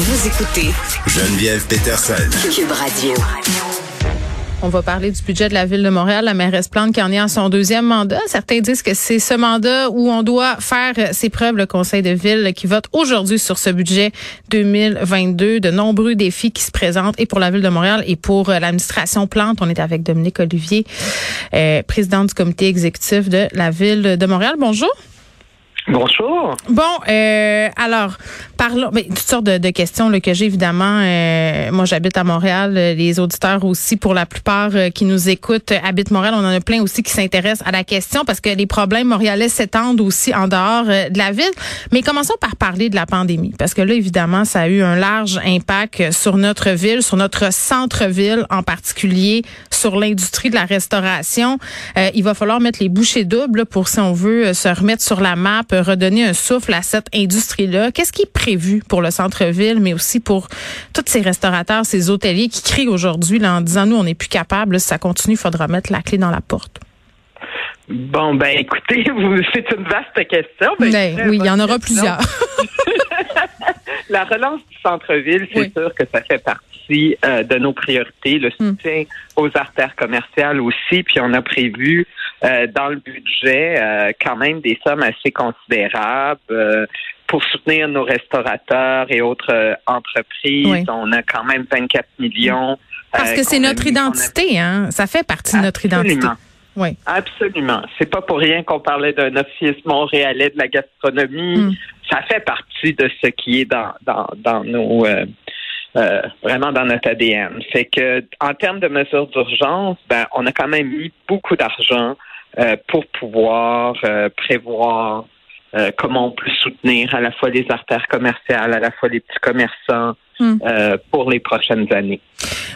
Vous écoutez Geneviève Peterson. Cube Radio. On va parler du budget de la ville de Montréal. La mairesse Plante qui en est en son deuxième mandat. Certains disent que c'est ce mandat où on doit faire ses preuves, le conseil de ville qui vote aujourd'hui sur ce budget 2022. De nombreux défis qui se présentent et pour la ville de Montréal et pour l'administration Plante. On est avec Dominique Olivier, euh, président du comité exécutif de la ville de Montréal. Bonjour. Bonjour. Bon, euh, alors, parlons, mais toutes sortes de, de questions là, que j'ai évidemment. Euh, moi, j'habite à Montréal. Les auditeurs aussi, pour la plupart euh, qui nous écoutent, habitent Montréal. On en a plein aussi qui s'intéressent à la question parce que les problèmes montréalais s'étendent aussi en dehors euh, de la ville. Mais commençons par parler de la pandémie parce que là, évidemment, ça a eu un large impact sur notre ville, sur notre centre-ville en particulier, sur l'industrie de la restauration. Euh, il va falloir mettre les bouchées doubles pour, si on veut, se remettre sur la map redonner un souffle à cette industrie-là. Qu'est-ce qui prévu pour le centre-ville, mais aussi pour tous ces restaurateurs, ces hôteliers qui crient aujourd'hui en disant, nous, on n'est plus capable, si ça continue, il faudra mettre la clé dans la porte. Bon, ben écoutez, c'est une vaste question. Ben, oui, il y en aura plusieurs. la relance du centre-ville, c'est sûr que ça fait partie euh, de nos priorités. Le hmm. soutien aux artères commerciales aussi. Puis on a prévu euh, dans le budget euh, quand même des sommes assez considérables pour soutenir nos restaurateurs et autres entreprises. On a quand même 24 millions. Parce que c'est notre identité, hein? Ça fait partie de notre identité. Oui. Absolument. C'est pas pour rien qu'on parlait d'un office montréalais de la gastronomie. Hmm. Ça fait partie de ce qui est dans, dans, dans nos euh, euh, vraiment dans notre ADN. Fait que en termes de mesures d'urgence, ben on a quand même mis beaucoup d'argent euh, pour pouvoir prévoir comment on peut soutenir à la fois les artères commerciales, à la fois les petits commerçants, Hmm. Euh, pour les prochaines années.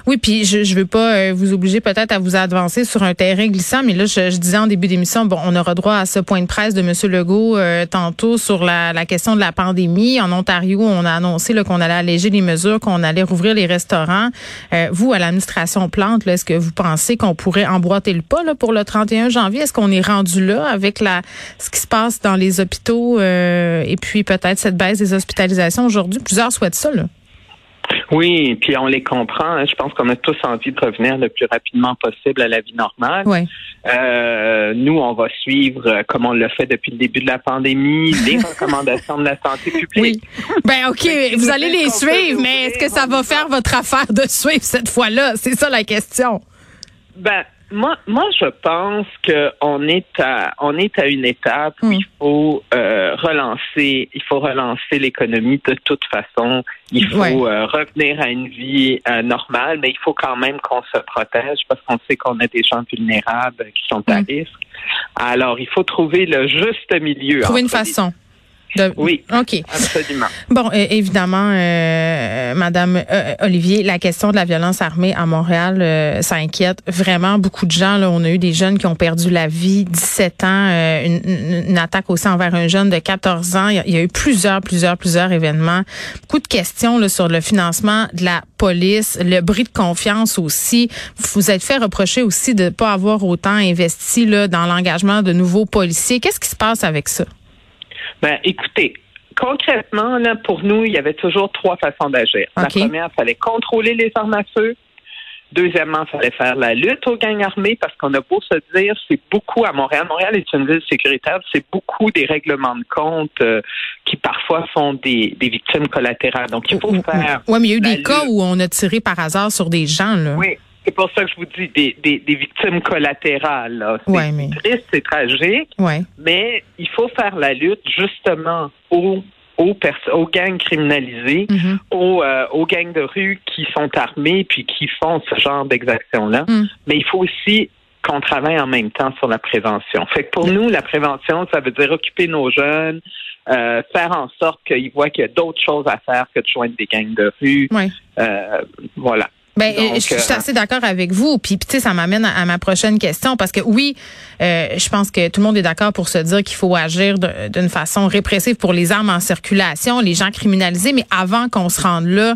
Oui, puis je ne veux pas euh, vous obliger peut-être à vous avancer sur un terrain glissant, mais là, je, disais en début d'émission, bon, on aura droit à ce point de presse de M. Legault euh, tantôt sur la, question de la pandémie. En Ontario, on a annoncé qu'on allait alléger les mesures, qu'on allait rouvrir les restaurants. vous, à l'administration Plante, est-ce que vous pensez qu'on pourrait emboîter le pas là, pour le 31 janvier? Est-ce qu'on est rendu là avec la ce qui se passe dans les hôpitaux et puis peut-être cette baisse des hospitalisations aujourd'hui? Plusieurs souhaitent ça, là. Oui, puis on les comprend. Hein. Je pense qu'on a tous envie de revenir le plus rapidement possible à la vie normale. Oui. Euh, nous, on va suivre, euh, comme on l'a fait depuis le début de la pandémie, les recommandations de la santé publique. Oui. Ben ok, vous allez les suivre, mais est-ce que ça va faire votre affaire de suivre cette fois-là? C'est ça la question. Ben moi, moi, je pense qu'on est à, on est à une étape où hmm. il faut euh, relancer, il faut relancer l'économie de toute façon. Il faut euh, revenir à une vie euh, normale, mais il faut quand même qu'on se protège parce qu'on sait qu'on a des gens vulnérables qui sont à hmm. risque. Alors, il faut trouver le juste milieu. Trouver une façon oui. OK. Absolument. Bon, évidemment, euh, Madame euh, Olivier, la question de la violence armée à Montréal, euh, ça inquiète vraiment beaucoup de gens. Là. On a eu des jeunes qui ont perdu la vie, 17 ans, euh, une, une, attaque aussi envers un jeune de 14 ans. Il y, a, eu plusieurs, plusieurs, plusieurs événements. Beaucoup de questions là, sur le financement de la police, le bris de confiance aussi. Vous êtes fait reprocher aussi de ne pas avoir autant investi là, dans l'engagement de nouveaux policiers. Qu'est-ce qui se passe avec ça? Ben, écoutez, concrètement, là, pour nous, il y avait toujours trois façons d'agir. La première, il fallait contrôler les armes à feu. Deuxièmement, il fallait faire la lutte aux gangs armés parce qu'on a beau se dire, c'est beaucoup à Montréal. Montréal est une ville sécuritaire, c'est beaucoup des règlements de compte euh, qui parfois font des, victimes collatérales. Donc, il faut faire. Oui, mais il y a eu des cas où on a tiré par hasard sur des gens, là. Oui. C'est pour ça que je vous dis des, des, victimes collatérales. C'est mais... triste, c'est tragique. Mais il faut faire la lutte justement aux aux, aux gangs criminalisés, mm-hmm. aux, euh, aux gangs de rue qui sont armés puis qui font ce genre d'exactions-là. Mm. Mais il faut aussi qu'on travaille en même temps sur la prévention. Fait que pour nous, la prévention, ça veut dire occuper nos jeunes, euh, faire en sorte qu'ils voient qu'il y a d'autres choses à faire que de joindre des gangs de rue. Euh, voilà. Ben, je suis euh, assez d'accord avec vous. Puis, tu sais, ça m'amène à, ma prochaine question parce que oui, euh, je pense que tout le monde est d'accord pour se dire qu'il faut agir d'une façon répressive pour les armes en circulation, les gens criminalisés. Mais avant qu'on se rende là,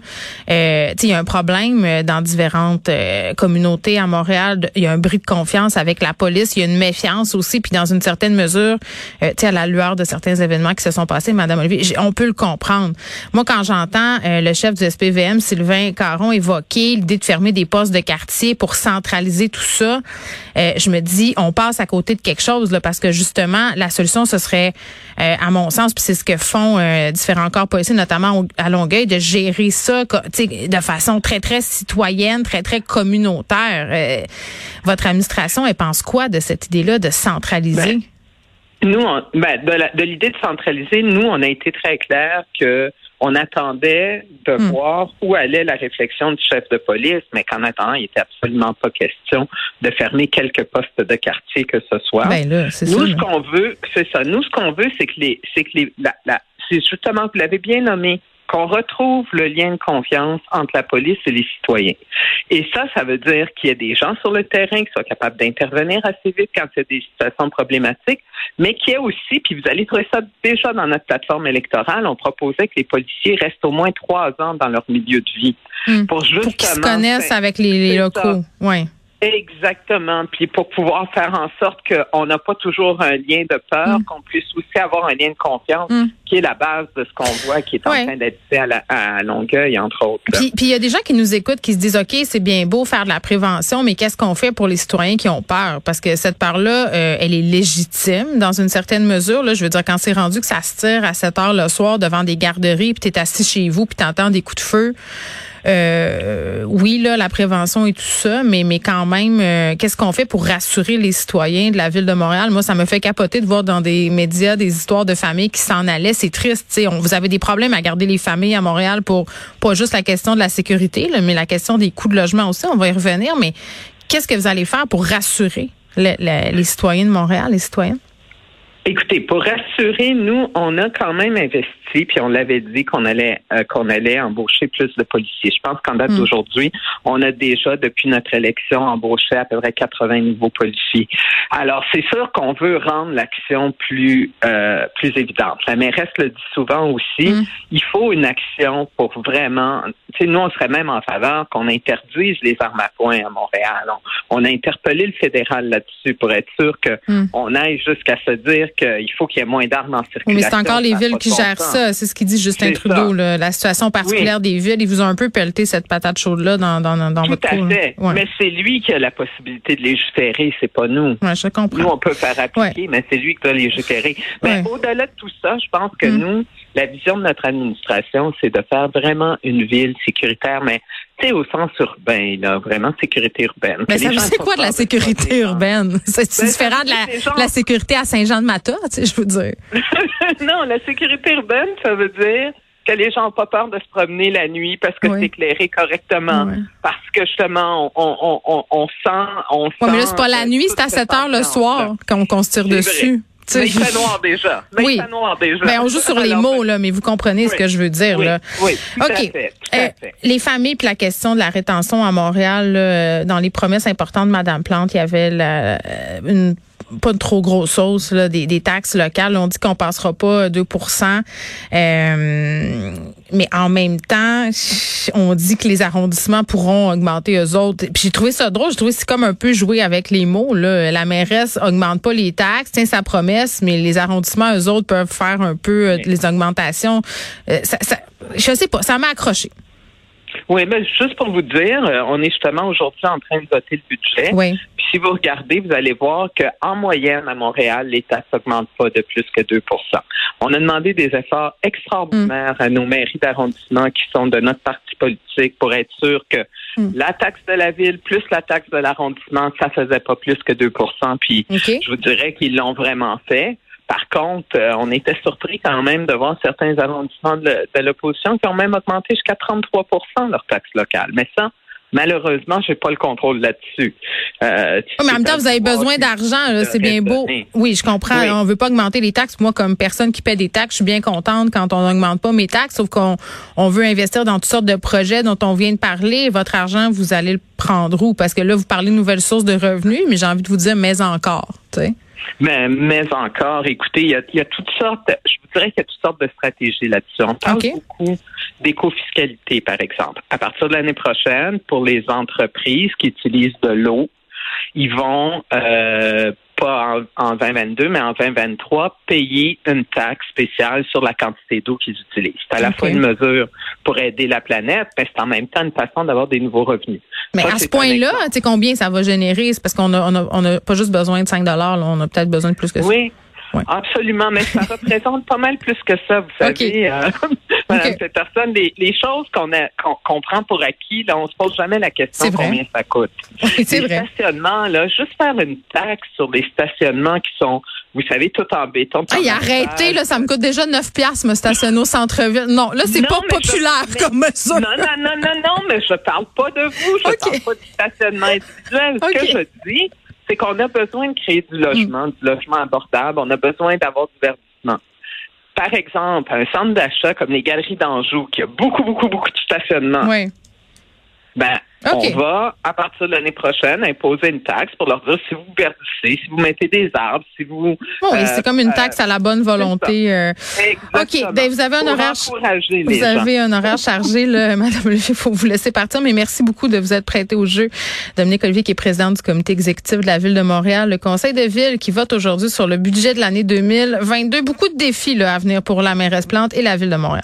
euh, tu sais, il y a un problème dans différentes communautés à Montréal. Il y a un bris de confiance avec la police. Il y a une méfiance aussi. Puis, dans une certaine mesure, tu sais, à la lueur de certains événements qui se sont passés, Madame Olivier, on peut le comprendre. Moi, quand j'entends le chef du SPVM, Sylvain Caron, évoquer de fermer des postes de quartier pour centraliser tout ça, euh, je me dis, on passe à côté de quelque chose là, parce que justement, la solution, ce serait, euh, à mon sens, puis c'est ce que font euh, différents corps policiers, notamment à Longueuil, de gérer ça de façon très, très citoyenne, très, très communautaire. votre administration, elle pense quoi de cette idée-là de centraliser? Ben, nous, ben, de l'idée de centraliser, nous, on a été très clair que on attendait de hmm. voir où allait la réflexion du chef de police, mais qu'en attendant, il n'était absolument pas question de fermer quelques postes de quartier que ce soit. Ben nous, ce qu'on veut, c'est ça. Nous, ce qu'on veut, c'est que les, c'est que les, c'est justement, vous l'avez bien nommé, qu'on retrouve le lien de confiance entre la police et les citoyens. Et ça, ça veut dire qu'il y a des gens sur le terrain qui soient capables d'intervenir assez vite quand il y a des situations problématiques, mais qu'il y a aussi, puis vous allez trouver ça déjà dans notre plateforme électorale, on proposait que les policiers restent au moins trois ans dans leur milieu de vie. Hmm. Pour justement... Pour qu'ils se connaissent avec les, locaux. Ouais. Exactement. Puis pour pouvoir faire en sorte qu'on n'a pas toujours un lien de peur, mm. qu'on puisse aussi avoir un lien de confiance, mm. qui est la base de ce qu'on voit qui est en train d'être fait à, à, Longueuil, entre autres. Puis il y a des gens qui nous écoutent qui se disent, OK, c'est bien beau faire de la prévention, mais qu'est-ce qu'on fait pour les citoyens qui ont peur? Parce que cette peur-là, euh, elle est légitime dans une certaine mesure. Là, je veux dire, quand c'est rendu que ça se tire à 7 heures le soir devant des garderies, puis tu es assis chez vous, puis tu entends des coups de feu, euh, oui, là, la prévention et tout ça, mais, mais quand même, euh, qu'est-ce qu'on fait pour rassurer les citoyens de la ville de Montréal? Moi, ça me fait capoter de voir dans des médias des histoires de familles qui s'en allaient. C'est triste. vous avez des problèmes à garder les familles à Montréal pour pas juste la question de la sécurité, là, mais la question des coûts de logement aussi. On va y revenir. Mais qu'est-ce que vous allez faire pour rassurer les citoyens de Montréal, les citoyennes? Écoutez, pour rassurer, nous, on a quand même investi, puis on l'avait dit qu'on allait euh, qu'on allait embaucher plus de policiers. Je pense qu'en date hmm. d'aujourd'hui, on a déjà, depuis notre élection, embauché à peu près 80 nouveaux policiers. Alors, c'est sûr qu'on veut rendre l'action plus euh, plus évidente. La mairesse le dit souvent aussi, hmm. il faut une action pour vraiment... Tu sais, nous, on serait même en faveur qu'on interdise les armes à poing à Montréal. On, a interpellé le fédéral là-dessus pour être sûr qu'on hmm. aille jusqu'à se dire qu'il faut qu'il y ait moins d'armes en circulation. Mais c'est encore les villes qui gèrent ça. C'est ce qu'il dit Justin Trudeau. la situation particulière des villes. Ils vous ont un peu pelleté cette patate chaude-là dans, dans, dans Tout votre à fait. Mais c'est lui qui a la possibilité de légiférer, c'est pas nous. je comprends. Nous, on peut faire appliquer, mais c'est lui qui doit légiférer. Mais au-delà de tout ça, je pense que mm. nous, la vision de notre administration, c'est de faire vraiment une ville sécuritaire, mais tu sais, au sens urbain, là, vraiment sécurité urbaine. Mais ça, c'est quoi de la sécurité urbaine? C'est ben, différent de la, la, sécurité à Saint-Jean-de-Mata, tu sais, je veux dire. non, la sécurité urbaine, ça veut dire que les gens n'ont pas peur de se promener la nuit parce que c'est éclairé correctement. Parce que justement, on, on, on, sent... On sent mais là, c'est pas la nuit, c'est à 7 heures le soir qu'on se tire dessus. Mais il fait noir déjà. Mais oui. il fait noir déjà. Ben, on joue sur les mots, là, mais vous comprenez ce que je veux dire. Oui, là. oui OK. Euh, les familles puis la question de la rétention à Montréal, dans les promesses importantes de Mme Plante, il y avait la, euh, une pas de trop grosse sauce là, des, des, taxes locales. On dit qu'on passera pas 2% euh, mais en même temps, on dit que les arrondissements pourront augmenter eux autres. Puis j'ai trouvé ça drôle. J'ai trouvé c'est comme un peu jouer avec les mots. Là. La mairesse augmente pas les taxes, tient sa promesse, mais les arrondissements, eux autres, peuvent faire un peu euh, les augmentations. Euh, ça, ça, je sais pas, ça m'a accroché. Oui, mais juste pour vous dire, euh, on est justement aujourd'hui en train de voter le budget. Oui. Si vous regardez, vous allez voir qu'en moyenne, à Montréal, les taxes n'augmentent pas de plus que 2% On a demandé des efforts extraordinaires à nos mairies d'arrondissement qui sont de notre parti politique pour être sûr que mm. la taxe de la ville plus la taxe de l'arrondissement, ça faisait pas plus que 2% Puis je vous dirais qu'ils l'ont vraiment fait. Par contre, euh, on était surpris quand même de voir certains arrondissements de, l'opposition qui ont même augmenté jusqu'à 33% leur taxe locale. Mais ça, Malheureusement, j'ai pas le contrôle là-dessus. Euh, mais en même temps, vous avez besoin d'argent, c'est bien beau. Oui, je comprends. On veut pas augmenter les taxes. Moi, comme personne qui paie des taxes, je suis bien contente quand on n'augmente pas mes taxes, sauf qu'on on veut investir dans toutes sortes de projets dont on vient de parler. Votre argent, vous allez le prendre où? Parce que là, vous parlez de nouvelles sources de revenus, mais j'ai envie de vous dire, mais encore, tu sais. Mais, mais encore, écoutez, il y a, y a, toutes sortes, je vous dirais qu'il y a toutes sortes de stratégies là-dessus. On parle beaucoup d'éco-fiscalité, par exemple. À partir de l'année prochaine, pour les entreprises qui utilisent de l'eau, ils vont euh, en, 2022, mais en 2023, payer une taxe spéciale sur la quantité d'eau qu'ils utilisent. C'est à la fois une mesure pour aider la planète, mais c'est en même temps une façon d'avoir des nouveaux revenus. Mais à ce point-là, tu sais combien ça va générer? C'est parce qu'on n'a on a, pas juste besoin de 5 dollars, on a peut-être besoin de plus que ça. Oui. Absolument, mais ça représente pas mal plus que ça, vous savez. Euh, Madame Peterson, les, les choses qu'on qu'on prend pour acquis, là, on se pose jamais la question combien ça coûte. c'est vrai. stationnements, là, juste faire une taxe sur les stationnements qui sont, vous savez, tout en béton. Hey, arrêtez, là, ça me coûte déjà 9 piastres, me stationner au centre-ville. Non, là, c'est pas populaire comme ça. Non, non, non, non, non, mais je parle pas de vous, je parle pas du stationnement individuel. Ce que je dis, c'est qu'on a besoin de créer du logement, du logement abordable. On a besoin d'avoir du verdissement. Par exemple, un centre d'achat comme les Galeries d'Anjou, qui a beaucoup, beaucoup, beaucoup de stationnement. Oui. Ben, on va, à partir de l'année prochaine, imposer une taxe pour leur dire si vous verdissez, si vous mettez des arbres, si vous. Oui, c'est comme une euh, taxe à la bonne volonté. Euh. OK. Ben, vous avez un horaire. Vous avez un horaire chargé, là, Madame il faut vous laisser partir, mais merci beaucoup de vous être prêté au jeu. Dominique Olivier, qui est président du comité exécutif de la Ville de Montréal, le Conseil de ville qui vote aujourd'hui sur le budget de l'année 2022. Beaucoup de défis là, à venir pour la mairesse Plante et la Ville de Montréal.